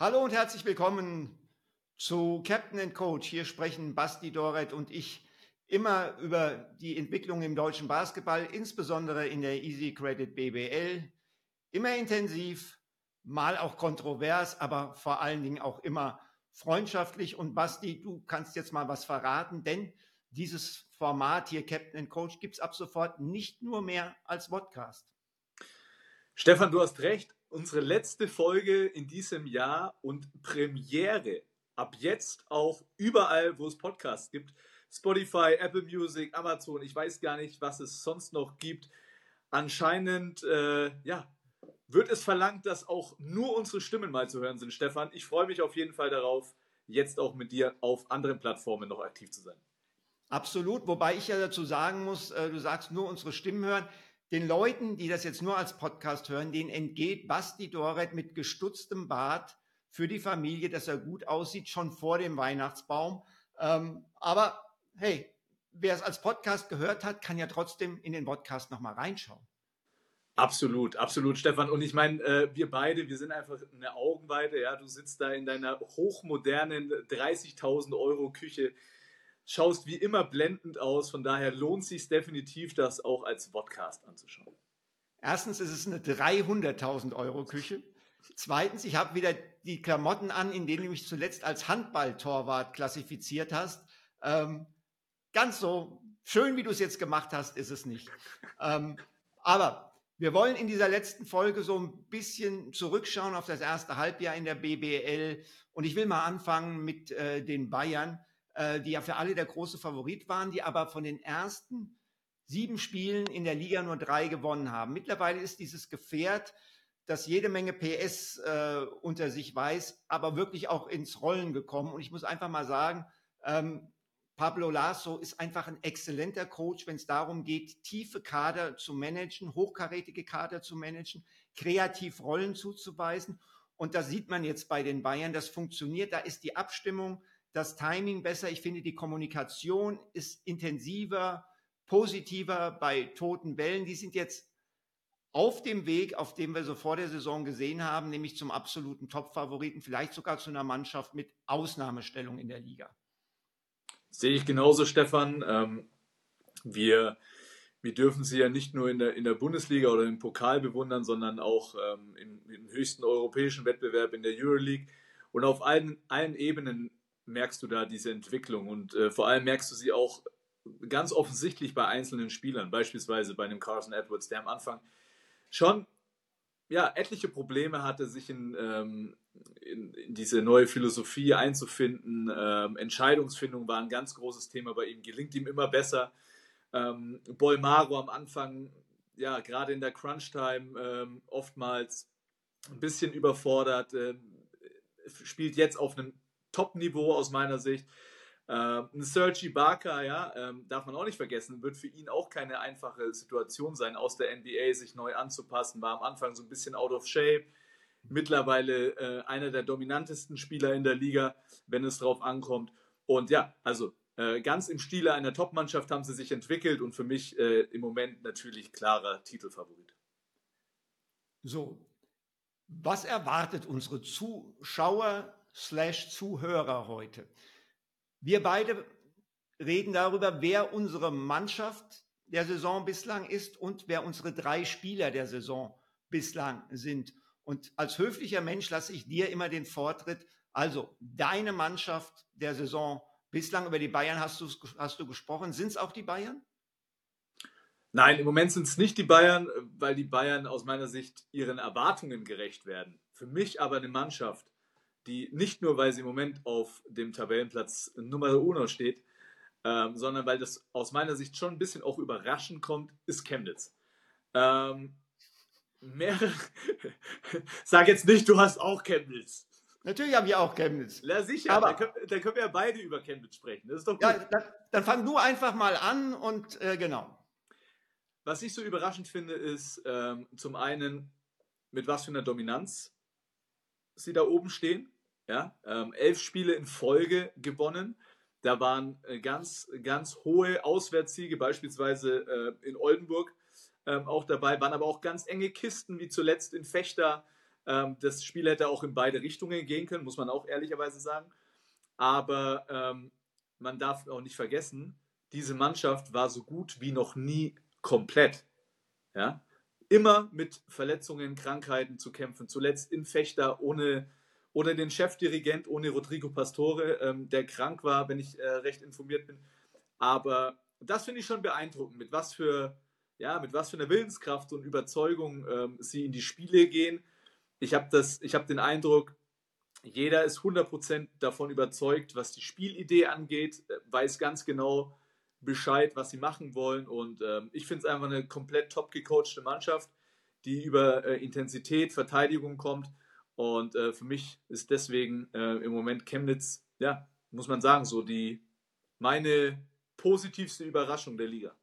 Hallo und herzlich willkommen zu Captain and Coach. Hier sprechen Basti Doret und ich immer über die Entwicklung im deutschen Basketball, insbesondere in der Easy Credit BBL. Immer intensiv, mal auch kontrovers, aber vor allen Dingen auch immer freundschaftlich. Und Basti, du kannst jetzt mal was verraten, denn dieses Format hier, Captain and Coach, gibt es ab sofort nicht nur mehr als Podcast. Stefan, du hast recht unsere letzte Folge in diesem Jahr und Premiere. Ab jetzt auch überall, wo es Podcasts gibt. Spotify, Apple Music, Amazon, ich weiß gar nicht, was es sonst noch gibt. Anscheinend, äh, ja, wird es verlangt, dass auch nur unsere Stimmen mal zu hören sind, Stefan. Ich freue mich auf jeden Fall darauf, jetzt auch mit dir auf anderen Plattformen noch aktiv zu sein. Absolut, wobei ich ja dazu sagen muss, äh, du sagst nur unsere Stimmen hören den Leuten, die das jetzt nur als Podcast hören, denen entgeht Basti Doret mit gestutztem Bart für die Familie, dass er gut aussieht, schon vor dem Weihnachtsbaum. Ähm, aber hey, wer es als Podcast gehört hat, kann ja trotzdem in den Podcast nochmal reinschauen. Absolut, absolut, Stefan. Und ich meine, äh, wir beide, wir sind einfach eine Augenweite. Ja, du sitzt da in deiner hochmodernen 30.000 Euro Küche schaust wie immer blendend aus. Von daher lohnt es sich definitiv, das auch als Podcast anzuschauen. Erstens ist es eine 300.000 Euro Küche. Zweitens, ich habe wieder die Klamotten an, in denen du mich zuletzt als Handballtorwart klassifiziert hast. Ähm, ganz so schön, wie du es jetzt gemacht hast, ist es nicht. Ähm, aber wir wollen in dieser letzten Folge so ein bisschen zurückschauen auf das erste Halbjahr in der BBL. Und ich will mal anfangen mit äh, den Bayern äh, die ja für alle der große Favorit waren, die aber von den ersten sieben Spielen in der Liga nur drei gewonnen haben. Mittlerweile ist dieses Gefährt, das jede Menge PS äh, unter sich weiß, aber wirklich auch ins Rollen gekommen. Und ich muss einfach mal sagen, ähm, Pablo Lasso ist einfach ein exzellenter Coach, wenn es darum geht, tiefe Kader zu managen, hochkarätige Kader zu managen, kreativ Rollen zuzuweisen. Und da sieht man jetzt bei den Bayern, das funktioniert. Da ist die Abstimmung das Timing besser. Ich finde, die Kommunikation ist intensiver, positiver bei toten Wellen. Die sind jetzt auf dem Weg, auf dem wir so vor der Saison gesehen haben, nämlich zum absoluten Top-Favoriten, vielleicht sogar zu einer Mannschaft mit Ausnahmestellung in der Liga. Sehe ich genauso, Stefan. Ähm, wir, wir dürfen sie ja nicht nur in der, in der Bundesliga oder im Pokal bewundern, sondern auch ähm, im, im höchsten europäischen Wettbewerb in der Euroleague. Und auf allen, allen Ebenen merkst du da diese Entwicklung und äh, vor allem merkst du sie auch ganz offensichtlich bei einzelnen Spielern, beispielsweise bei einem Carson Edwards, der am Anfang schon ja, etliche Probleme hatte, sich in, ähm, in, in, diese neue Philosophie einzufinden. Ähm, Entscheidungsfindung war ein ganz großes Thema bei ihm, gelingt ihm immer besser. Ähm, Bolmaro am Anfang, ja, gerade in der Crunch-Time ähm, oftmals ein bisschen überfordert, äh, spielt jetzt auf einem Top-Niveau aus meiner Sicht. Ähm, Sergi Barker, ja, ähm, darf man auch nicht vergessen, wird für ihn auch keine einfache Situation sein, aus der NBA sich neu anzupassen. War am Anfang so ein bisschen out of shape. Mittlerweile äh, einer der dominantesten Spieler in der Liga, wenn es drauf ankommt. Und ja, also äh, ganz im Stile einer Top-Mannschaft haben sie sich entwickelt und für mich äh, im Moment natürlich klarer Titelfavorit. So, was erwartet unsere Zuschauer slash Zuhörer heute. Wir beide reden darüber, wer unsere Mannschaft der Saison bislang ist und wer unsere drei Spieler der Saison bislang sind. Und als höflicher Mensch lasse ich dir immer den Vortritt. Also deine Mannschaft der Saison bislang über die Bayern hast du, hast du gesprochen. Sind es auch die Bayern? Nein, im Moment sind es nicht die Bayern, weil die Bayern aus meiner Sicht ihren Erwartungen gerecht werden. Für mich aber eine Mannschaft, die nicht nur, weil sie im Moment auf dem Tabellenplatz Nummer uno steht, ähm, sondern weil das aus meiner Sicht schon ein bisschen auch überraschend kommt, ist Chemnitz. Ähm, Mehrere. Sag jetzt nicht, du hast auch Chemnitz. Natürlich habe ich auch Chemnitz. Ja, sicher. Aber, dann, können, dann können wir ja beide über Chemnitz sprechen. Das ist doch gut. Ja, dann, dann fang du einfach mal an und äh, genau. Was ich so überraschend finde, ist ähm, zum einen, mit was für einer Dominanz sie da oben stehen. Ja, ähm, elf Spiele in Folge gewonnen. Da waren äh, ganz, ganz hohe Auswärtssiege, beispielsweise äh, in Oldenburg ähm, auch dabei, waren aber auch ganz enge Kisten, wie zuletzt in Fechter. Ähm, das Spiel hätte auch in beide Richtungen gehen können, muss man auch ehrlicherweise sagen. Aber ähm, man darf auch nicht vergessen, diese Mannschaft war so gut wie noch nie komplett. Ja? Immer mit Verletzungen, Krankheiten zu kämpfen. Zuletzt in Fechter ohne, ohne den Chefdirigent, ohne Rodrigo Pastore, ähm, der krank war, wenn ich äh, recht informiert bin. Aber das finde ich schon beeindruckend, mit was für ja, mit was für einer Willenskraft und Überzeugung ähm, sie in die Spiele gehen. Ich habe hab den Eindruck, jeder ist 100% davon überzeugt, was die Spielidee angeht, äh, weiß ganz genau Bescheid, was sie machen wollen. Und ähm, ich finde es einfach eine komplett top gecoachte Mannschaft, die über äh, Intensität, Verteidigung kommt. Und äh, für mich ist deswegen äh, im Moment Chemnitz, ja, muss man sagen, so die meine positivste Überraschung der Liga.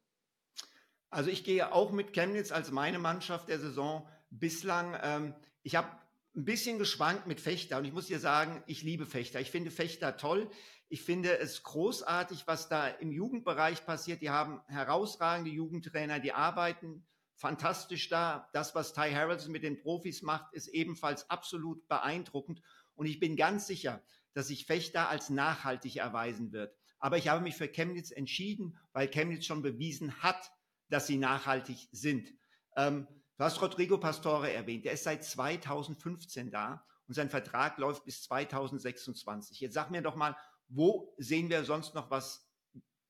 Also ich gehe auch mit Chemnitz als meine Mannschaft der Saison bislang. Ähm, ich habe ein bisschen geschwankt mit Fechter und ich muss dir sagen, ich liebe Fechter. Ich finde Fechter toll. Ich finde es großartig, was da im Jugendbereich passiert. Die haben herausragende Jugendtrainer, die arbeiten fantastisch da. Das, was Ty Harrelson mit den Profis macht, ist ebenfalls absolut beeindruckend. Und ich bin ganz sicher, dass sich Fechter als nachhaltig erweisen wird. Aber ich habe mich für Chemnitz entschieden, weil Chemnitz schon bewiesen hat, dass sie nachhaltig sind. Ähm, du hast Rodrigo Pastore erwähnt, der ist seit 2015 da und sein Vertrag läuft bis 2026. Jetzt sag mir doch mal, wo sehen wir sonst noch was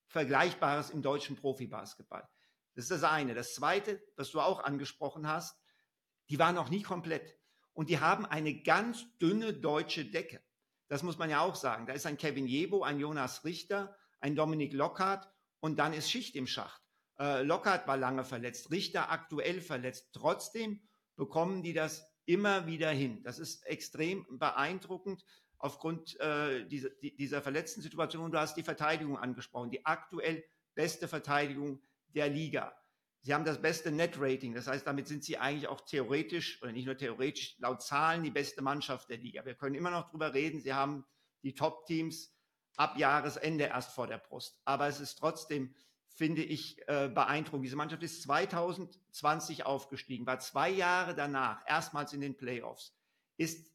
Vergleichbares im deutschen Profibasketball? Das ist das eine. Das zweite, was du auch angesprochen hast, die waren noch nie komplett. Und die haben eine ganz dünne deutsche Decke. Das muss man ja auch sagen. Da ist ein Kevin Jebo, ein Jonas Richter, ein Dominik Lockhart und dann ist Schicht im Schacht. Äh, Lockhart war lange verletzt, Richter aktuell verletzt. Trotzdem bekommen die das immer wieder hin. Das ist extrem beeindruckend aufgrund äh, dieser, dieser verletzten Situation. Und du hast die Verteidigung angesprochen, die aktuell beste Verteidigung der Liga. Sie haben das beste Net-Rating, das heißt, damit sind sie eigentlich auch theoretisch oder nicht nur theoretisch, laut Zahlen die beste Mannschaft der Liga. Wir können immer noch drüber reden, sie haben die Top-Teams ab Jahresende erst vor der Brust. Aber es ist trotzdem finde ich äh, beeindruckend. Diese Mannschaft ist 2020 aufgestiegen, war zwei Jahre danach erstmals in den Playoffs, ist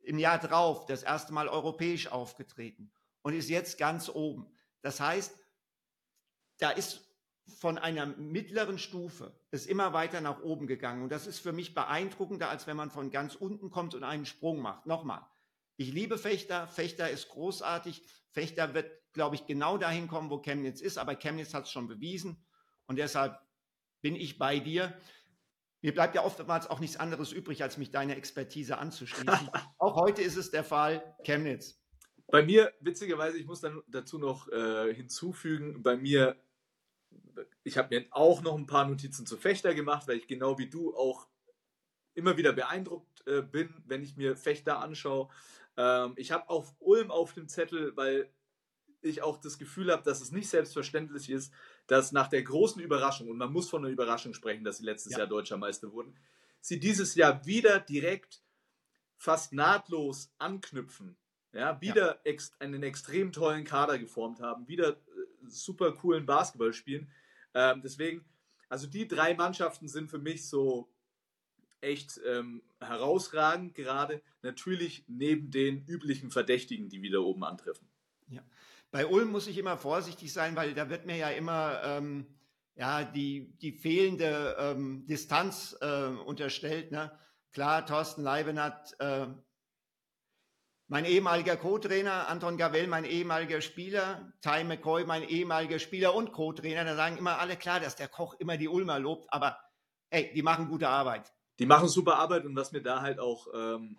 im Jahr drauf das erste Mal europäisch aufgetreten und ist jetzt ganz oben. Das heißt, da ist von einer mittleren Stufe ist immer weiter nach oben gegangen. Und das ist für mich beeindruckender, als wenn man von ganz unten kommt und einen Sprung macht. Nochmal, ich liebe Fechter. Fechter ist großartig. Fechter wird, glaube ich, genau dahin kommen, wo Chemnitz ist. Aber Chemnitz hat es schon bewiesen. Und deshalb bin ich bei dir. Mir bleibt ja oftmals auch nichts anderes übrig, als mich deiner Expertise anzuschließen. auch heute ist es der Fall. Chemnitz. Bei mir, witzigerweise, ich muss dann dazu noch äh, hinzufügen, bei mir, ich habe mir auch noch ein paar Notizen zu Fechter gemacht, weil ich genau wie du auch immer wieder beeindruckt äh, bin, wenn ich mir Fechter anschaue. Ähm, ich habe auch Ulm auf dem Zettel, weil ich auch das Gefühl habe, dass es nicht selbstverständlich ist, dass nach der großen Überraschung, und man muss von einer Überraschung sprechen, dass sie letztes ja. Jahr deutscher Meister wurden, sie dieses Jahr wieder direkt fast nahtlos anknüpfen. Ja, wieder ja. Ex einen extrem tollen Kader geformt haben, wieder super coolen Basketball spielen. Ähm, deswegen, also die drei Mannschaften sind für mich so echt ähm, herausragend, gerade natürlich neben den üblichen Verdächtigen, die wieder oben antreffen. Ja. Bei Ulm muss ich immer vorsichtig sein, weil da wird mir ja immer ähm, ja, die, die fehlende ähm, Distanz äh, unterstellt. Ne? Klar, Thorsten Leibenhardt, äh, mein ehemaliger Co-Trainer, Anton Gavel, mein ehemaliger Spieler, Ty McCoy, mein ehemaliger Spieler und Co-Trainer, da sagen immer alle klar, dass der Koch immer die Ulmer lobt, aber ey, die machen gute Arbeit die machen super Arbeit und was mir da halt auch ähm,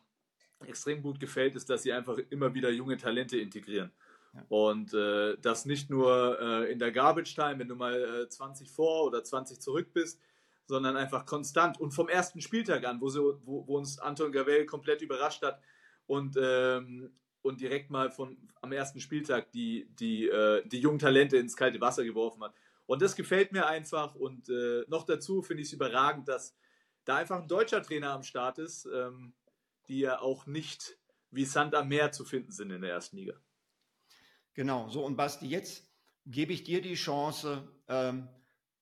extrem gut gefällt, ist, dass sie einfach immer wieder junge Talente integrieren. Ja. Und äh, das nicht nur äh, in der Garbage Time, wenn du mal äh, 20 vor oder 20 zurück bist, sondern einfach konstant und vom ersten Spieltag an, wo, so, wo, wo uns Anton Gavel komplett überrascht hat und, ähm, und direkt mal von, am ersten Spieltag die, die, äh, die jungen Talente ins kalte Wasser geworfen hat. Und das gefällt mir einfach und äh, noch dazu finde ich es überragend, dass da einfach ein deutscher Trainer am Start ist, ähm, die ja auch nicht wie Sand am Meer zu finden sind in der ersten Liga. Genau, so und Basti, jetzt gebe ich dir die Chance, ähm,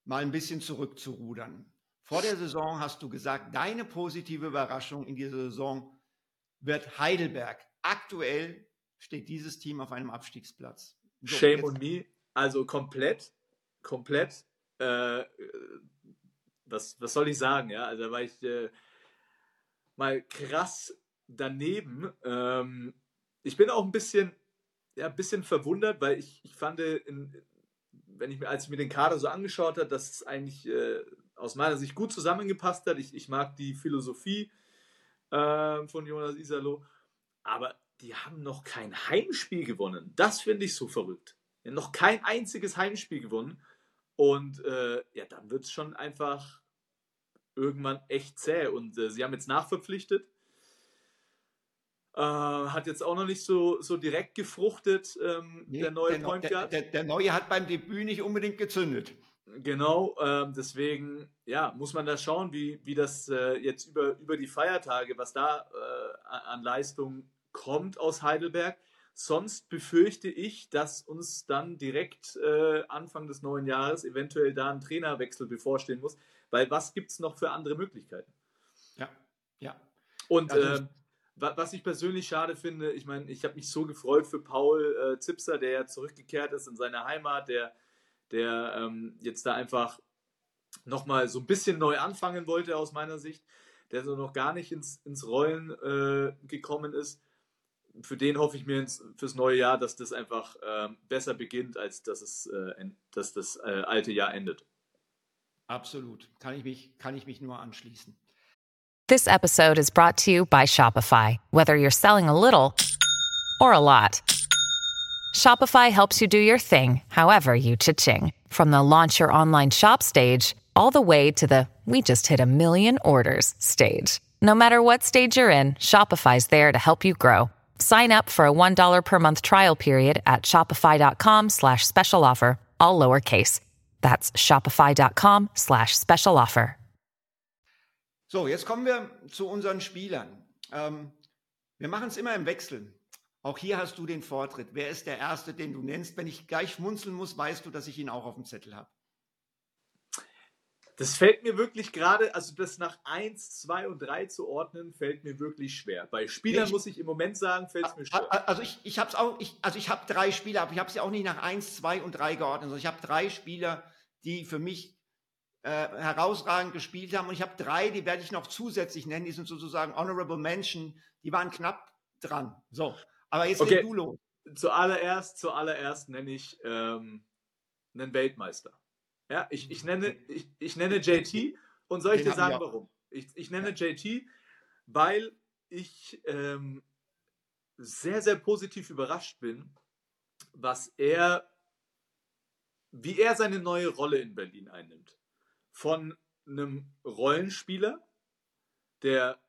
mal ein bisschen zurückzurudern. Vor der Saison hast du gesagt, deine positive Überraschung in dieser Saison wird Heidelberg. Aktuell steht dieses Team auf einem Abstiegsplatz. So, Shame on me. Also komplett, komplett. Äh, was, was soll ich sagen? Ja, also da war ich äh, mal krass daneben. Ähm, ich bin auch ein bisschen, ja, ein bisschen verwundert, weil ich, ich fand, in, wenn ich mir, als ich mir den Kader so angeschaut habe, dass es eigentlich äh, aus meiner Sicht gut zusammengepasst hat. Ich, ich mag die Philosophie äh, von Jonas Isalo, aber die haben noch kein Heimspiel gewonnen. Das finde ich so verrückt. Ja, noch kein einziges Heimspiel gewonnen. Und äh, ja, dann wird es schon einfach irgendwann echt zäh. Und äh, sie haben jetzt nachverpflichtet. Äh, hat jetzt auch noch nicht so, so direkt gefruchtet, ähm, nee, der neue der, Point Guard. Der, der, der, neue hat beim Debüt nicht unbedingt gezündet. Genau, ähm, deswegen ja, muss man da schauen, wie, wie das äh, jetzt über, über die Feiertage, was da äh, an Leistung kommt aus Heidelberg. Sonst befürchte ich, dass uns dann direkt äh, Anfang des neuen Jahres eventuell da ein Trainerwechsel bevorstehen muss, weil was gibt es noch für andere Möglichkeiten? Ja, ja. Und also, äh, was ich persönlich schade finde, ich meine, ich habe mich so gefreut für Paul äh, Zipser, der ja zurückgekehrt ist in seine Heimat, der, der ähm, jetzt da einfach nochmal so ein bisschen neu anfangen wollte aus meiner Sicht, der so noch gar nicht ins, ins Rollen äh, gekommen ist. Für den hoffe ich mir ins, fürs neue Jahr, dass das einfach äh, besser beginnt, als dass, es, äh, dass das äh, alte Jahr endet. Absolut. Kann ich, mich, kann ich mich nur anschließen. This episode is brought to you by Shopify. Whether you're selling a little or a lot, Shopify helps you do your thing, however you cha-ching. From the launch your online shop stage, all the way to the we just hit a million orders stage. No matter what stage you're in, Shopify's there to help you grow. Sign up for a $1 per month trial period at shopify.com slash special offer, all lowercase. That's shopify.com slash special offer. So, jetzt kommen wir zu unseren Spielern. Ähm, wir machen es immer im Wechsel. Auch hier hast du den Vortritt. Wer ist der Erste, den du nennst? Wenn ich gleich schmunzeln muss, weißt du, dass ich ihn auch auf dem Zettel habe. Das fällt mir wirklich gerade, also das nach 1, 2 und 3 zu ordnen, fällt mir wirklich schwer. Bei Spielern ich, muss ich im Moment sagen, fällt es mir schwer. Also ich, ich habe auch, ich, also ich habe drei Spieler, aber ich habe sie auch nicht nach 1, 2 und 3 geordnet, sondern ich habe drei Spieler, die für mich äh, herausragend gespielt haben. Und ich habe drei, die werde ich noch zusätzlich nennen, die sind sozusagen Honorable Mention, die waren knapp dran. So, aber jetzt okay. du los. Zuallererst, zuallererst nenne ich ähm, einen Weltmeister. Ja, ich, ich, nenne, ich, ich nenne JT und soll ich Den dir sagen, warum? Ich, ich nenne ja. JT, weil ich ähm, sehr, sehr positiv überrascht bin, was er, wie er seine neue Rolle in Berlin einnimmt. Von einem Rollenspieler, der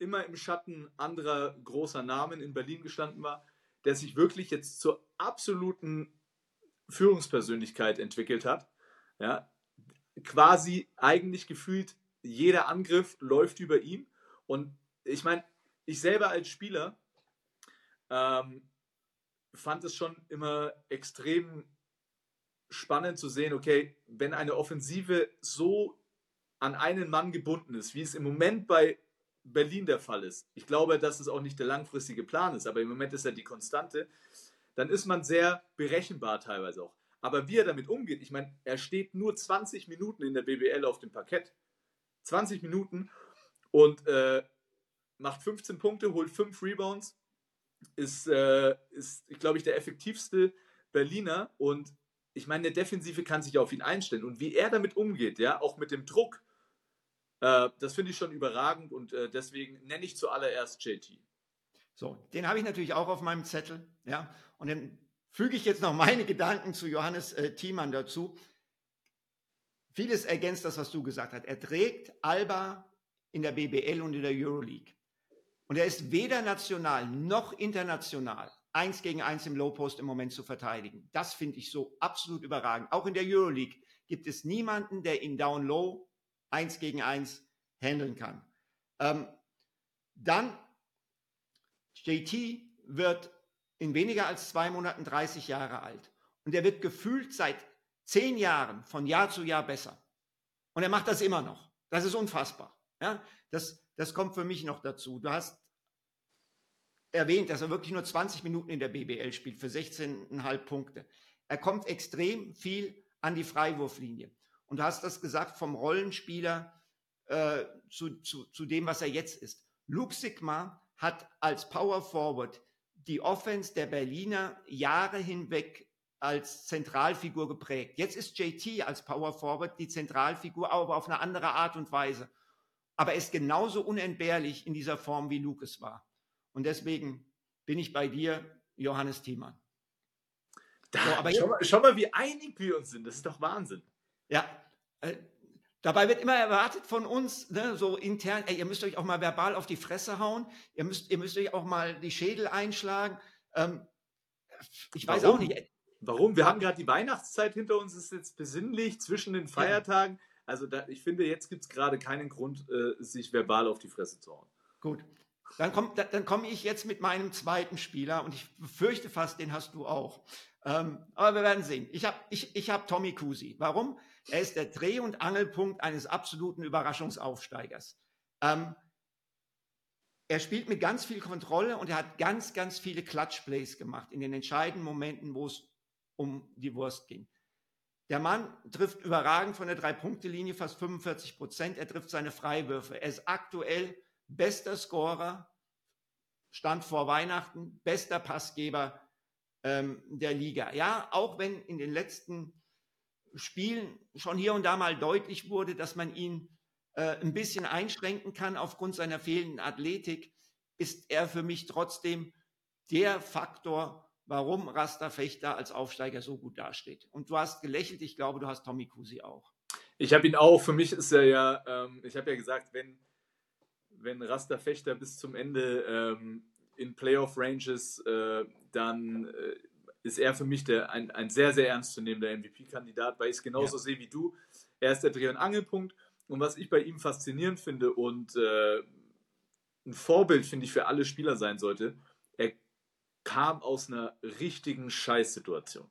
immer im Schatten anderer großer Namen in Berlin gestanden war, der sich wirklich jetzt zur absoluten Führungspersönlichkeit entwickelt hat ja, quasi eigentlich gefühlt jeder Angriff läuft über ihn. Und ich meine, ich selber als Spieler ähm, fand es schon immer extrem spannend zu sehen, okay, wenn eine Offensive so an einen Mann gebunden ist, wie es im Moment bei Berlin der Fall ist, ich glaube, dass es auch nicht der langfristige Plan ist, aber im Moment ist er die Konstante, dann ist man sehr berechenbar teilweise auch. Aber wie er damit umgeht, ich meine, er steht nur 20 Minuten in der BBL auf dem Parkett. 20 Minuten und äh, macht 15 Punkte, holt 5 Rebounds, ist, äh, ist glaube ich, der effektivste Berliner und ich meine, der Defensive kann sich auf ihn einstellen und wie er damit umgeht, ja, auch mit dem Druck, äh, das finde ich schon überragend und äh, deswegen nenne ich zuallererst JT. So, den habe ich natürlich auch auf meinem Zettel, ja, und dann füge ich jetzt noch meine Gedanken zu Johannes äh, Thiemann dazu. vieles ergänzt das, was du gesagt hast. Er trägt Alba in der BBL und in der Euroleague. Und er ist weder national noch international eins gegen eins im Low Post im Moment zu verteidigen. Das finde ich so absolut überragend. Auch in der Euroleague gibt es niemanden, der ihn down low eins gegen eins handeln kann. Ähm, dann JT wird in weniger als zwei Monaten 30 Jahre alt. Und er wird gefühlt seit zehn Jahren von Jahr zu Jahr besser. Und er macht das immer noch. Das ist unfassbar. Ja, das, das kommt für mich noch dazu. Du hast erwähnt, dass er wirklich nur 20 Minuten in der BBL spielt für 16,5 Punkte. Er kommt extrem viel an die Freiwurflinie. Und du hast das gesagt vom Rollenspieler äh, zu, zu, zu dem, was er jetzt ist. Luke Sigma hat als Power Forward die Offense der Berliner Jahre hinweg als Zentralfigur geprägt. Jetzt ist JT als Power Forward die Zentralfigur, aber auf eine andere Art und Weise. Aber er ist genauso unentbehrlich in dieser Form, wie Luke es war. Und deswegen bin ich bei dir, Johannes Thiemann. Da, so, aber schau, mal, schau, mal, wie einig wir uns sind. Das ist doch Wahnsinn. Ja, äh, dabei wird immer erwartet von uns, ne, so intern, ey, ihr müsst euch auch mal verbal auf die Fresse hauen. Ihr müsst, ihr müsst euch auch mal die Schädel einschlagen. Ähm, ich weiß Warum? auch nicht. Warum? Wir haben gerade die Weihnachtszeit hinter uns, es ist jetzt besinnlich zwischen den Feiertagen. Also da, ich finde, jetzt gibt es gerade keinen Grund, äh, sich verbal auf die Fresse zu hauen. Gut. Dann komme dann komm ich jetzt mit meinem zweiten Spieler und ich fürchte fast, den hast du auch. Ähm, aber wir werden sehen. Ich habe ich, ich hab Tommy Kusi. Warum? Er ist der Dreh- und Angelpunkt eines absoluten Überraschungsaufsteigers. Ähm, er spielt mit ganz viel Kontrolle und er hat ganz, ganz viele Clutch-Plays gemacht in den entscheidenden Momenten, wo es um die Wurst ging. Der Mann trifft überragend von der Drei-Punkte-Linie fast 45 Prozent. Er trifft seine Freiwürfe. Er ist aktuell bester Scorer, stand vor Weihnachten, bester Passgeber ähm, der Liga. Ja, auch wenn in den letzten Spielen schon hier und da mal deutlich wurde, dass man ihn äh, ein bisschen einschränken kann aufgrund seiner fehlenden Athletik, ist er für mich trotzdem der Faktor, warum Rasta Fechter als Aufsteiger so gut dasteht. Und du hast gelächelt, ich glaube, du hast Tommy Kusi auch. Ich habe ihn auch. Für mich ist er ja, ähm, ich habe ja gesagt, wenn wenn Rasta Fechter bis zum Ende ähm, in Playoff-Ranges, äh, dann äh, ist er für mich der, ein, ein sehr, sehr ernstzunehmender MVP-Kandidat, weil ich es genauso ja. sehe wie du. Er ist der Dreh- und Angelpunkt. Und was ich bei ihm faszinierend finde und äh, ein Vorbild, finde ich, für alle Spieler sein sollte, er kam aus einer richtigen Scheißsituation.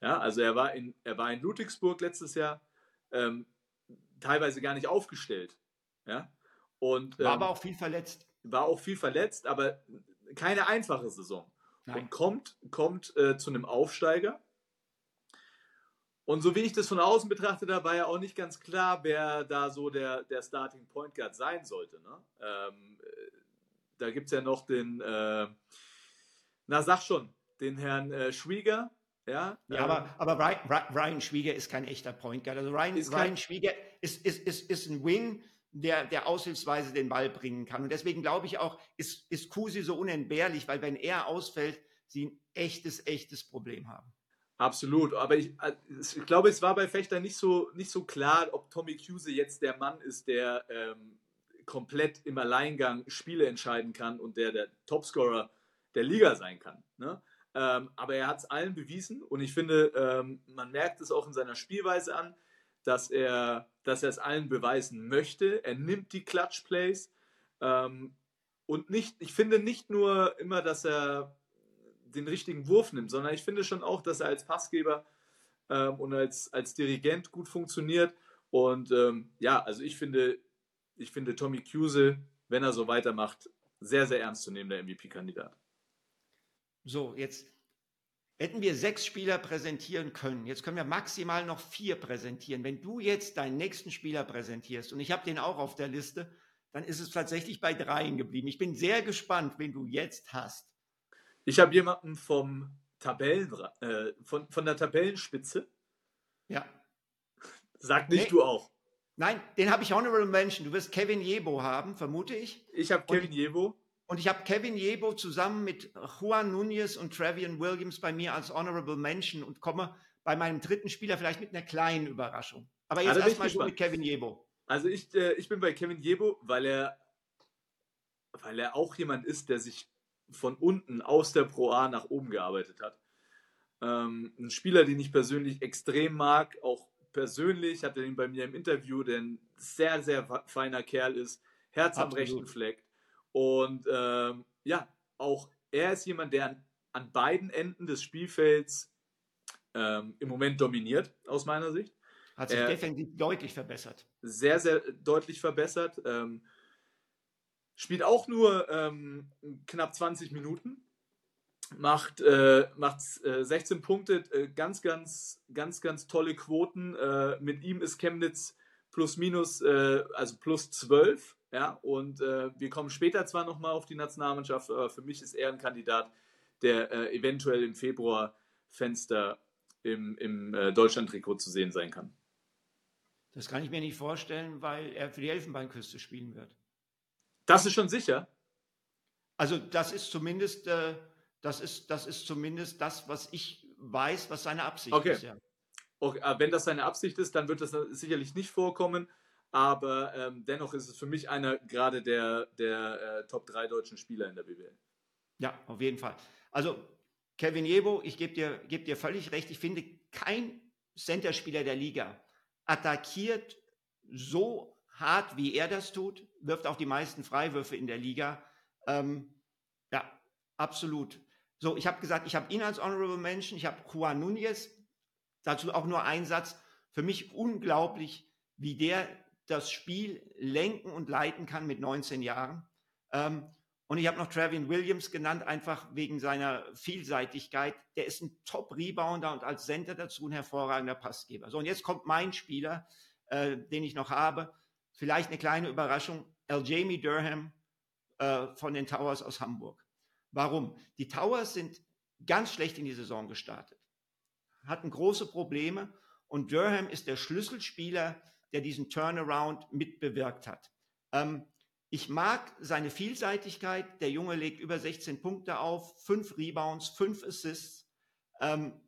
Ja, also er war in, er war in Ludwigsburg letztes Jahr ähm, teilweise gar nicht aufgestellt. Ja, und, war ähm, aber auch viel verletzt. War auch viel verletzt, aber keine einfache Saison. Nein. Und kommt, kommt äh, zu einem Aufsteiger. Und so wie ich das von außen betrachte, da war ja auch nicht ganz klar, wer da so der, der Starting Point Guard sein sollte. Ne? Ähm, äh, da gibt es ja noch den, äh, na sag schon, den Herrn äh, Schwieger. Ja, ja ähm, aber, aber Ryan, Ryan, Schwieger ist kein echter Point Guard. Also Ryan, Ryan Schwieger ist, ist, ist, ist ein Wing, der, der aushilfsweise den Ball bringen kann. Und deswegen glaube ich auch, ist, ist Kusi so unentbehrlich, weil wenn er ausfällt, sie ein echtes, echtes Problem haben. Absolut, aber ich, äh, ich glaube, es war bei Fechter nicht so, nicht so klar, ob Tommy Cuse jetzt der Mann ist, der ähm, komplett im Alleingang Spiele entscheiden kann und der der Topscorer der Liga sein kann. Ne? Ähm, aber er hat es allen bewiesen und ich finde, ähm, man merkt es auch in seiner Spielweise an dass er, dass er es allen beweisen möchte. Er nimmt die Clutch Plays ähm, und nicht, ich finde nicht nur immer, dass er den richtigen Wurf nimmt, sondern ich finde schon auch, dass er als Passgeber ähm, und als, als Dirigent gut funktioniert. Und ähm, ja, also ich finde, ich finde Tommy Cuse, wenn er so weitermacht, sehr, sehr ernst zu nehmen, der MVP-Kandidat. So, jetzt Hätten wir sechs Spieler präsentieren können, jetzt können wir maximal noch vier präsentieren. Wenn du jetzt deinen nächsten Spieler präsentierst, und ich habe den auch auf der Liste, dann ist es tatsächlich bei dreien geblieben. Ich bin sehr gespannt, wen du jetzt hast. Ich habe jemanden vom Tabellen, äh, von, von der Tabellenspitze. Ja. Sag nicht nee. du auch. Nein, den habe ich Honorable Mention. Du wirst Kevin Jebo haben, vermute ich. Ich habe Kevin Jebo. Und ich habe Kevin Jebo zusammen mit Juan Nunez und Travian Williams bei mir als Honorable Mention und komme bei meinem dritten Spieler vielleicht mit einer kleinen Überraschung. Aber jetzt erstmal so mit Kevin Jebo. Also ich, äh, ich bin bei Kevin Jebo, weil er, weil er auch jemand ist, der sich von unten aus der Pro A nach oben gearbeitet hat. Ähm, ein Spieler, den ich persönlich extrem mag, auch persönlich, hatte ihn bei mir im Interview, der ein sehr, sehr feiner Kerl ist, Herz Absolut. am rechten Fleck. Und ähm, ja, auch er ist jemand, der an, an beiden Enden des Spielfelds ähm, im Moment dominiert, aus meiner Sicht. Hat sich er defensiv deutlich verbessert. Sehr, sehr deutlich verbessert. Ähm, spielt auch nur ähm, knapp 20 Minuten. Macht, äh, macht äh, 16 Punkte, äh, ganz, ganz, ganz, ganz tolle Quoten. Äh, mit ihm ist Chemnitz plus minus, äh, also plus 12. Ja, und äh, wir kommen später zwar nochmal auf die Nationalmannschaft, aber für mich ist er ein Kandidat, der eventuell im Februar Fenster im, im Deutschland-Trikot zu sehen sein kann. Das kann ich mir nicht vorstellen, weil er für die Elfenbeinküste spielen wird. Das ist schon sicher. Also das ist zumindest, äh, das ist, das ist zumindest das, was ich weiß, was seine Absicht okay. ist. Ja. Okay, wenn das seine Absicht ist, dann wird das sicherlich nicht vorkommen. Aber ähm, dennoch ist es für mich einer gerade der, der äh, Top 3 deutschen Spieler in der BWL. Ja, auf jeden Fall. Also Kevin Jebo, ich gebe dir, geb dir völlig recht, ich finde kein Centerspieler der Liga attackiert so hart, wie er das tut, wirft auch die meisten Freiwürfe in der Liga. Ähm, ja, absolut. So, ich habe gesagt, ich habe ihn als Honorable Mention, ich habe Juan Núñez, dazu auch nur ein Satz. Für mich unglaublich, wie der das Spiel lenken und leiten kann mit 19 Jahren. Ähm, und ich habe noch Travian Williams genannt, einfach wegen seiner Vielseitigkeit. Der ist ein Top-Rebounder und als Center dazu ein hervorragender Passgeber. So, und jetzt kommt mein Spieler, äh, den ich noch habe. Vielleicht eine kleine Überraschung. L. Jamie Durham äh, von den Towers aus Hamburg. Warum? Die Towers sind ganz schlecht in die Saison gestartet, hatten große Probleme und Durham ist der Schlüsselspieler, der diesen Turnaround mitbewirkt hat. Ähm, ich mag seine Vielseitigkeit. Der Junge legt über 16 Punkte auf, fünf Rebounds, fünf Assists. Ähm,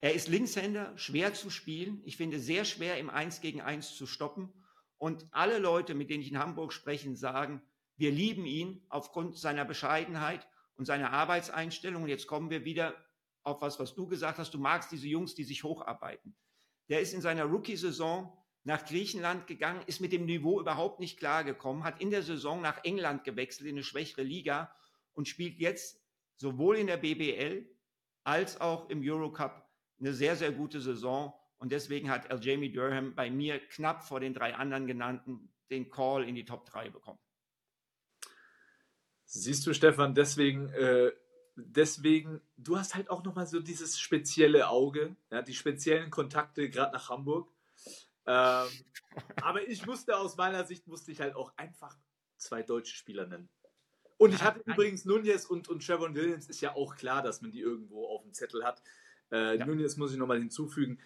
er ist Linkshänder, schwer zu spielen. Ich finde sehr schwer im 1 gegen 1 zu stoppen. Und alle Leute, mit denen ich in Hamburg spreche, sagen, wir lieben ihn aufgrund seiner Bescheidenheit und seiner Arbeitseinstellung. Und jetzt kommen wir wieder auf was, was du gesagt hast. Du magst diese Jungs, die sich hocharbeiten. Der ist in seiner Rookie-Saison nach Griechenland gegangen, ist mit dem Niveau überhaupt nicht klargekommen, hat in der Saison nach England gewechselt in eine schwächere Liga und spielt jetzt sowohl in der BBL als auch im Eurocup eine sehr, sehr gute Saison. Und deswegen hat El Jamie Durham bei mir knapp vor den drei anderen genannten den Call in die Top 3 bekommen. Siehst du, Stefan, deswegen, äh, deswegen, du hast halt auch nochmal so dieses spezielle Auge, ja, die speziellen Kontakte gerade nach Hamburg. Ähm, aber ich musste aus meiner Sicht, musste ich halt auch einfach zwei deutsche Spieler nennen. Und ich hatte übrigens Nunez und, und Trevor Williams, ist ja auch klar, dass man die irgendwo auf dem Zettel hat. Äh, ja. Nunez muss ich nochmal hinzufügen.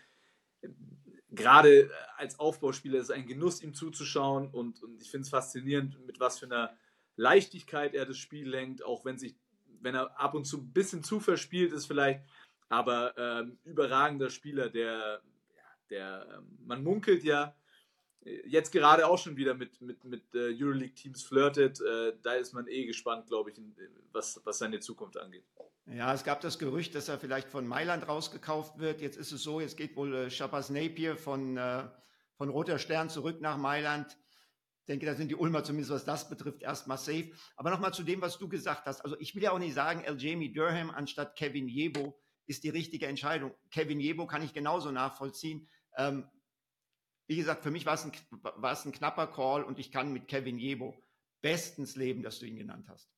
Gerade als Aufbauspieler ist es ein Genuss, ihm zuzuschauen und, und ich finde es faszinierend, mit was für einer Leichtigkeit er das Spiel lenkt, auch wenn sich, wenn er ab und zu ein bisschen zu verspielt ist, vielleicht, aber ähm, überragender Spieler, der der, ähm, man munkelt ja, äh, jetzt gerade auch schon wieder mit, mit, mit äh, Euroleague-Teams flirtet. Äh, da ist man eh gespannt, glaube ich, was, was seine Zukunft angeht. Ja, es gab das Gerücht, dass er vielleicht von Mailand rausgekauft wird. Jetzt ist es so, jetzt geht wohl Shabazz Napier von, von Roter Stern zurück nach Mailand. Ich denke, da sind die Ulmer zumindest, was das betrifft, erstmal safe. Aber nochmal zu dem, was du gesagt hast. Also ich will ja auch nicht sagen, El Jamie Durham anstatt Kevin Jebo ist die richtige Entscheidung. Kevin Jebo kann ich genauso nachvollziehen. Ähm, wie gesagt, für mich war es, ein, war es ein knapper Call und ich kann mit Kevin Jebo bestens leben, dass du ihn genannt hast.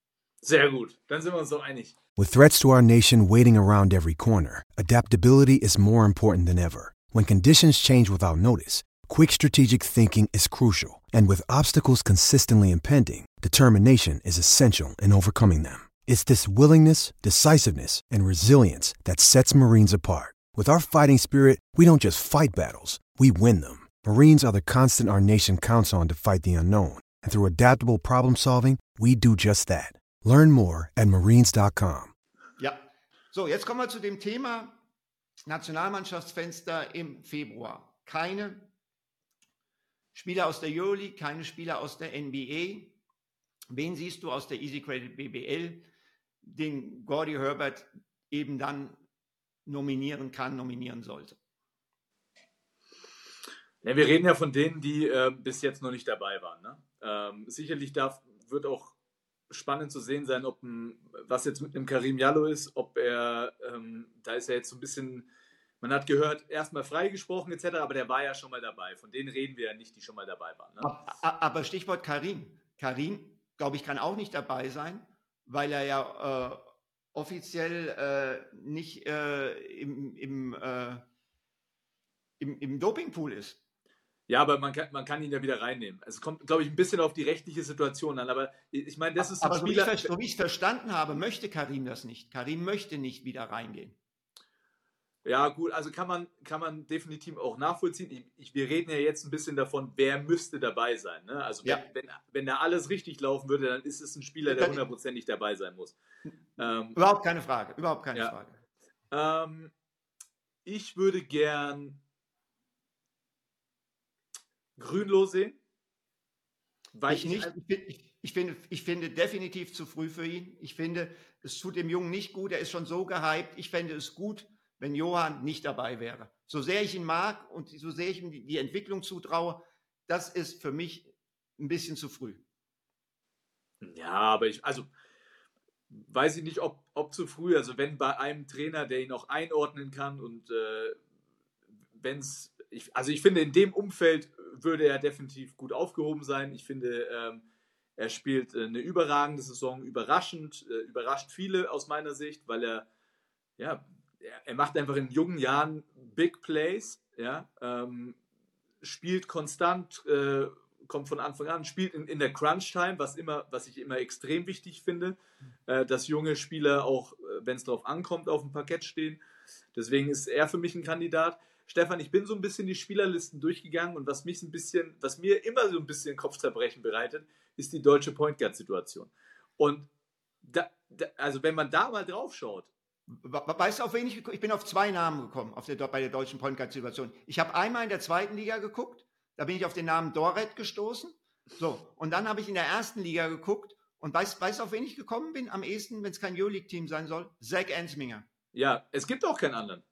Sehr gut, dann sind wir uns so einig. With threats to our nation waiting around every corner, adaptability is more important than ever. When conditions change without notice, quick strategic thinking is crucial. And with obstacles consistently impending, determination is essential in overcoming them. It's this willingness, decisiveness, and resilience that sets Marines apart. With our fighting spirit, we don't just fight battles, we win them. Marines are the constant our nation counts on to fight the unknown. And through adaptable problem solving, we do just that. Learn more at marines.com. Ja, so, jetzt kommen wir zu dem Thema Nationalmannschaftsfenster im Februar. Keine Spieler aus der Euroleague, keine Spieler aus der NBA. Wen siehst du aus der Easy Credit BBL, den Gordy Herbert eben dann nominieren kann, nominieren sollte? Ja, wir reden ja von denen, die äh, bis jetzt noch nicht dabei waren. Ne? Ähm, sicherlich darf, wird auch spannend zu sehen sein, ob ein, was jetzt mit einem Karim Jallo ist, ob er, ähm, da ist er jetzt so ein bisschen, man hat gehört, erstmal freigesprochen etc., aber der war ja schon mal dabei. Von denen reden wir ja nicht, die schon mal dabei waren. Ne? Aber Stichwort Karim. Karim, glaube ich, kann auch nicht dabei sein, weil er ja äh, offiziell äh, nicht äh, im, im, äh, im, im Dopingpool ist. Ja, aber man kann, man kann ihn ja wieder reinnehmen. Es kommt, glaube ich, ein bisschen auf die rechtliche Situation an. Aber ich meine, das ist aber Spieler. So wie, ich, so wie ich verstanden habe, möchte Karim das nicht. Karim möchte nicht wieder reingehen. Ja, gut, also kann man, kann man definitiv auch nachvollziehen. Ich, ich, wir reden ja jetzt ein bisschen davon, wer müsste dabei sein. Ne? Also, wenn, ja. wenn, wenn da alles richtig laufen würde, dann ist es ein Spieler, der hundertprozentig dabei sein muss. Ähm, überhaupt keine Frage, überhaupt keine ja. Frage. Ähm, ich würde gern Grünloh sehen? Weil ich, nicht. Ich, ich, finde, ich finde definitiv zu früh für ihn. Ich finde, es tut dem Jungen nicht gut. Er ist schon so gehypt. Ich fände es gut, wenn Johann nicht dabei wäre. So sehr ich ihn mag und so sehr ich ihm die Entwicklung zutraue, das ist für mich ein bisschen zu früh. Ja, aber ich, also weiß ich nicht, ob, ob zu früh. Also wenn bei einem Trainer, der ihn auch einordnen kann und äh, wenn es, also ich finde, in dem Umfeld würde er definitiv gut aufgehoben sein. Ich finde, ähm, er spielt äh, eine überragende Saison, überraschend, äh, überrascht viele aus meiner Sicht, weil er, ja, er, macht einfach in jungen Jahren Big Plays, ja, ähm, spielt konstant, äh, kommt von Anfang an, spielt in, in der Crunch-Time, was, was ich immer extrem wichtig finde, äh, dass junge Spieler auch, äh, wenn es darauf ankommt, auf dem Parkett stehen. Deswegen ist er für mich ein Kandidat. Stefan, ich bin so ein bisschen die Spielerlisten durchgegangen und was mich ein bisschen, was mir immer so ein bisschen Kopfzerbrechen bereitet, ist die deutsche Point Guard Situation. Und da, da, also wenn man da mal drauf schaut. Weißt du, auf wen ich Ich bin auf zwei Namen gekommen auf der, bei der deutschen Point Guard Situation. Ich habe einmal in der zweiten Liga geguckt, da bin ich auf den Namen Dorret gestoßen. So, und dann habe ich in der ersten Liga geguckt und weißt du, auf wen ich gekommen bin? Am ehesten, wenn es kein Euroleague-Team sein soll? Zach Ensminger. Ja, es gibt auch keinen anderen.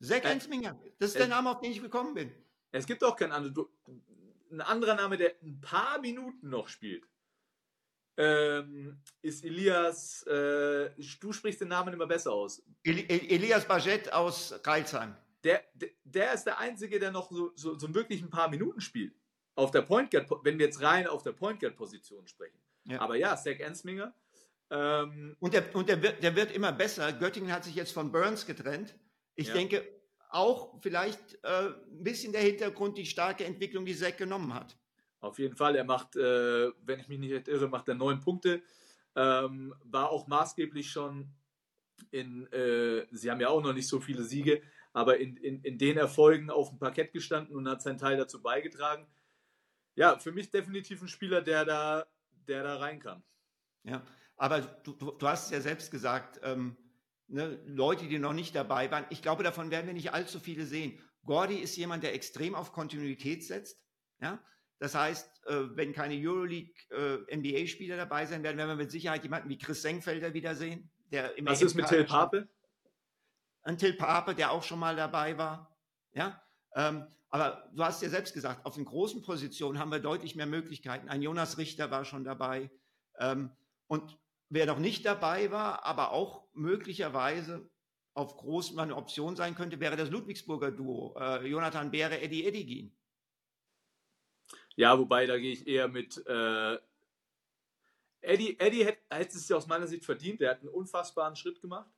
Zack äh, Ensminger. Das ist der Name, auf den ich gekommen bin. Es gibt auch keinen anderen. Ein anderer Name, der ein paar Minuten noch spielt, ähm, ist Elias. Äh, du sprichst den Namen immer besser aus. Eli Elias Baget aus Reilsheim. Der, der, der, ist der Einzige, der noch so, so, so wirklich ein paar Minuten spielt. Auf der Point Guard, wenn wir jetzt rein auf der Point Guard Position sprechen. Ja. Aber ja, Zach Ensminger. Ähm, und der, und der, wird, der wird immer besser. Göttingen hat sich jetzt von Burns getrennt. Ich ja. denke, auch vielleicht äh, ein bisschen der Hintergrund, die starke Entwicklung, die Zack genommen hat. Auf jeden Fall. Er macht, äh, wenn ich mich nicht irre, macht er neun Punkte. Ähm, war auch maßgeblich schon in, äh, sie haben ja auch noch nicht so viele Siege, aber in, in, in den Erfolgen auf dem Parkett gestanden und hat seinen Teil dazu beigetragen. Ja, für mich definitiv ein Spieler, der da, der da rein kann. Ja, aber du, du, hast es ja selbst gesagt, ähm, ne, Leute, die noch nicht dabei waren. Ich glaube, davon werden wir nicht allzu viele sehen. Gordy ist jemand, der extrem auf Kontinuität setzt. Ja? Das heißt, äh, wenn keine Euroleague äh, dabei sein werden, werden wir mit Sicherheit jemanden wie Chris Senkfelder wiedersehen. Der im Was ist mit Till Pape? Ein Till Pape, der auch schon mal dabei war. Ja? Ähm, aber du hast ja selbst gesagt, auf den großen Positionen haben wir deutlich mehr Möglichkeiten. Ein Jonas Richter war schon dabei. Ähm, und Wer noch nicht dabei war, aber auch möglicherweise auf groß eine Option sein könnte, wäre das Ludwigsburger Duo. Äh, Jonathan Beere, Eddie Edigin. Ja, wobei da gehe ich eher mit äh, Eddie. Eddie hätte, hätte es ja aus meiner Sicht verdient. Der hat einen unfassbaren Schritt gemacht.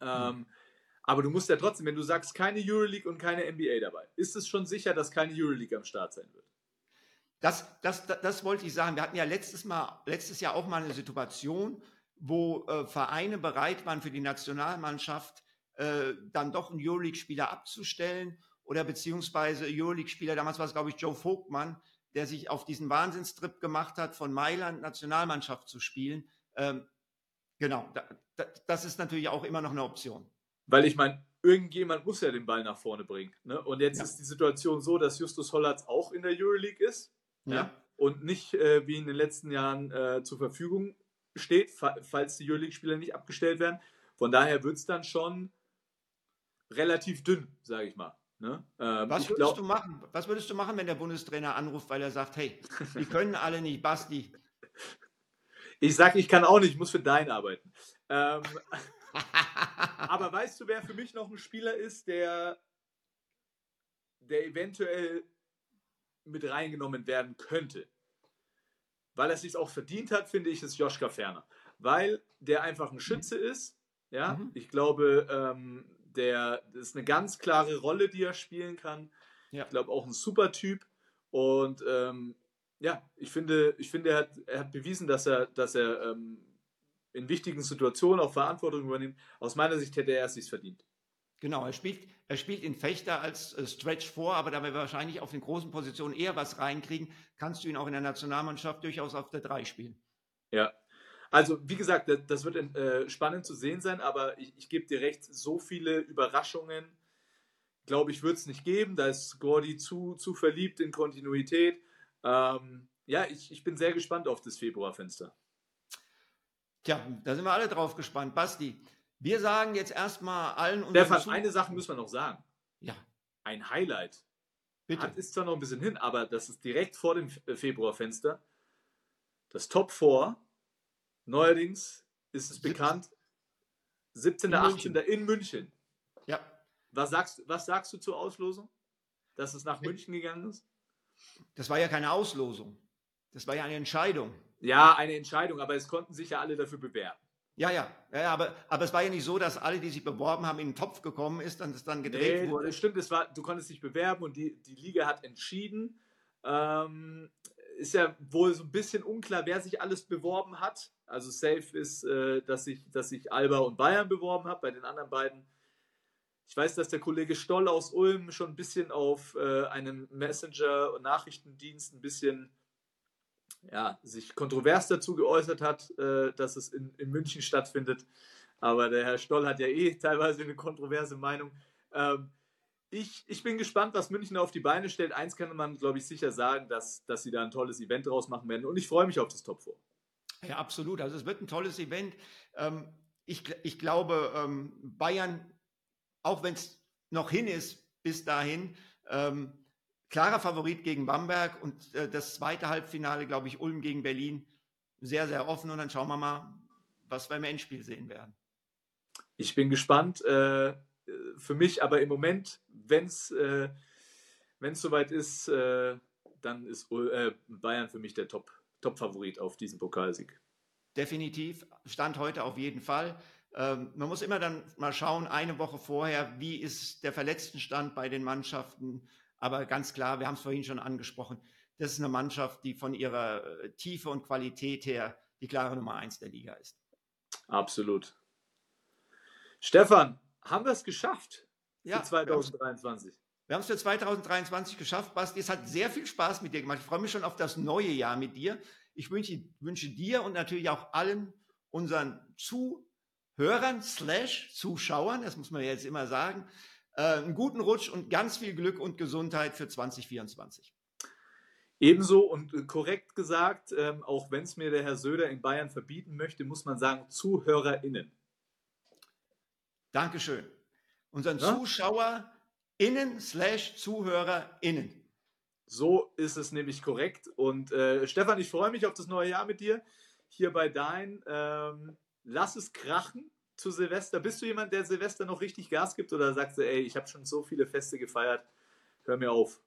Ähm, mhm. Aber du musst ja trotzdem, wenn du sagst, keine Euroleague und keine NBA dabei, ist es schon sicher, dass keine Euroleague am Start sein wird? Das, das, das, das wollte ich sagen. Wir hatten ja letztes, Mal, letztes Jahr auch mal eine Situation, wo äh, Vereine bereit waren, für die Nationalmannschaft äh, dann doch einen Euroleague-Spieler abzustellen oder beziehungsweise Euroleague-Spieler, damals war es, glaube ich, Joe Vogtmann, der sich auf diesen Wahnsinnstrip gemacht hat, von Mailand Nationalmannschaft zu spielen. Ähm, genau, da, da, das ist natürlich auch immer noch eine Option. Weil ich meine, irgendjemand muss ja den Ball nach vorne bringen. Ne? Und jetzt Ja. ist die Situation so, dass Justus Hollatz auch in der Euroleague ist Ja. und nicht äh, wie in den letzten Jahren äh, zur Verfügung steht, fa falls die Euroleague-Spieler nicht abgestellt werden. Von daher wird es dann schon relativ dünn, sage ich mal. Ne? Ähm, Was würdest, glaub- du machen? Was würdest du machen, wenn der Bundestrainer anruft, weil er sagt, hey, die können alle nicht, Basti. Ich sag, ich kann auch nicht, ich muss für deinen arbeiten. Ähm, aber weißt du, wer für mich noch ein Spieler ist, der, der eventuell mit reingenommen werden könnte? Weil er es sich auch verdient hat, finde ich, ist Joschka Ferner. Weil der einfach ein Schütze ist. Ja, Mhm. ich glaube, ähm, der das ist eine ganz klare Rolle, die er spielen kann. Ja. Ich glaube auch ein super Typ. Und ähm, ja, ich finde, ich finde, er hat, er hat bewiesen, dass er, dass er ähm, in wichtigen Situationen auch Verantwortung übernimmt. Aus meiner Sicht hätte er es sich verdient. Genau, er spielt, er spielt in Fechter als äh, Stretch vor, aber da wir wahrscheinlich auf den großen Positionen eher was reinkriegen, kannst du ihn auch in der Nationalmannschaft durchaus auf der 3 spielen. Ja. Also, wie gesagt, das- wird äh, spannend zu sehen sein, aber ich, ich gebe dir recht, so viele Überraschungen, glaube ich, wird es nicht geben. Da ist Gordy zu, zu verliebt in Kontinuität. Ähm, ja, ich, ich bin sehr gespannt auf das Februarfenster. Tja, da sind wir alle drauf gespannt. Basti, wir sagen jetzt erstmal allen unseren Stefan, Zu- eine Sache müssen wir noch sagen. Ja, Ein Highlight. bitte. Hat, ist zwar noch ein bisschen hin, aber das ist direkt vor dem Fe- Februarfenster. Das Top 4. Neuerdings ist es bekannt. 17. In 18. München. in München. Ja, Was sagst, was sagst du zur Auslosung? Dass es nach München gegangen ist? das war ja keine Auslosung. Das war ja eine Entscheidung. Ja, eine Entscheidung, aber es konnten sich ja alle dafür bewerben. Ja, ja, ja, aber, aber es war ja nicht so, dass alle, die sich beworben haben, in den Topf gekommen ist und es dann gedreht Nee, wurde. das stimmt, es war, du konntest dich bewerben und die, die Liga hat entschieden. Ähm, ist ja wohl so ein bisschen unklar, wer sich alles beworben hat. Also safe ist, äh, dass, sich, dass sich Alba und Bayern beworben hat. Bei den anderen beiden. Ich weiß, dass der Kollege Stoll aus Ulm schon ein bisschen auf äh, einem Messenger- und Nachrichtendienst ein bisschen ja, sich kontrovers dazu geäußert hat, äh, dass es in, in München stattfindet. Aber der Herr Stoll hat ja eh teilweise eine kontroverse Meinung. Ähm, ich, ich bin gespannt, was München auf die Beine stellt. Eins kann man, glaube ich, sicher sagen, dass, dass sie da ein tolles Event draus machen werden. Und ich freue mich auf das Top 4. Ja, absolut. Also es wird ein tolles Event. Ähm, ich, ich glaube, ähm, Bayern, auch wenn es noch hin ist bis dahin, ähm, klarer Favorit gegen Bamberg und äh, das zweite Halbfinale, glaube ich, Ulm gegen Berlin, sehr, sehr offen. Und dann schauen wir mal, was wir im Endspiel sehen werden. Ich bin gespannt. Äh, für mich aber im Moment, wenn es äh, wenn's soweit ist, äh, dann ist äh, Bayern für mich der Top- Top-Favorit auf diesen Pokalsieg. Definitiv. Stand heute auf jeden Fall. Ähm, man muss immer dann mal schauen, eine Woche vorher, wie ist der Verletztenstand bei den Mannschaften. Aber ganz klar, wir haben es vorhin schon angesprochen, das ist eine Mannschaft, die von ihrer äh, Tiefe und Qualität her die klare Nummer eins der Liga ist. Absolut. Stefan, haben wir es geschafft für Ja, 2023? Wir haben es für 2023 geschafft, Basti. Es hat sehr viel Spaß mit dir gemacht. Ich freue mich schon auf das neue Jahr mit dir. Ich wünsche, wünsche dir und natürlich auch allen unseren Zuhörern slash Zuschauern, das muss man jetzt immer sagen, äh, einen guten Rutsch und ganz viel Glück und Gesundheit für 2024. Ebenso und korrekt gesagt, ähm, auch wenn es mir der Herr Söder in Bayern verbieten möchte, muss man sagen, ZuhörerInnen. Dankeschön. Unseren Ja? ZuschauerInnen slash ZuhörerInnen. So ist es nämlich korrekt. Und äh, Stefan, ich freue mich auf das neue Jahr mit dir. Hier bei Dein. Ähm, lass es krachen zu Silvester. Bist du jemand, der Silvester noch richtig Gas gibt oder sagst du, ey, ich habe schon so viele Feste gefeiert, hör mir auf?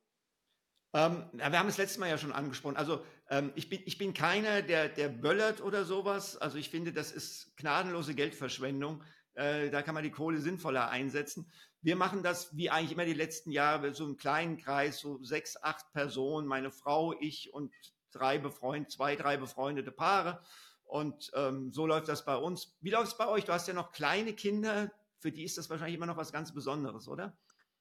Ähm, wir haben es letztes Mal ja schon angesprochen. Also ähm, ich, bin, ich bin keiner, der, der böllert oder sowas. Also ich finde, das ist gnadenlose Geldverschwendung. Äh, da kann man die Kohle sinnvoller einsetzen. Wir machen das wie eigentlich immer die letzten Jahre, so einen kleinen Kreis, so sechs, acht Personen, meine Frau, ich und drei befreund, zwei, drei befreundete Paare. Und ähm, so läuft das bei uns. Wie läuft es bei euch? Du hast ja noch kleine Kinder, für die ist das wahrscheinlich immer noch was ganz Besonderes, oder?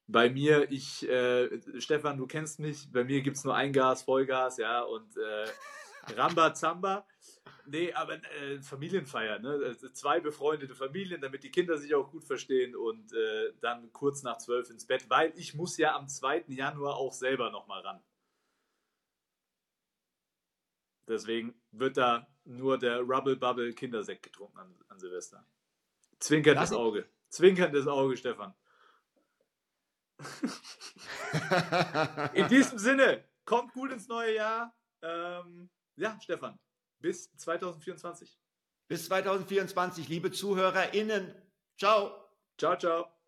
Bei mir, ich, äh, Stefan, du kennst mich, bei mir gibt es nur ein Gas, Vollgas, ja, und äh, Rambazamba. Nee, aber äh, Familienfeier, ne? Also zwei befreundete Familien, damit die Kinder sich auch gut verstehen und äh, dann kurz nach zwölf ins Bett, weil ich muss ja am 2. Januar auch selber nochmal ran. Deswegen wird da nur der Rubble Bubble Kindersekt getrunken an, an Silvester. Zwinkerndes Auge. Zwinkerndes Auge, Stefan. In diesem Sinne, kommt gut ins neue Jahr. Ähm, ja, Stefan, bis 2024. Bis 2024, liebe ZuhörerInnen. Ciao. Ciao, ciao.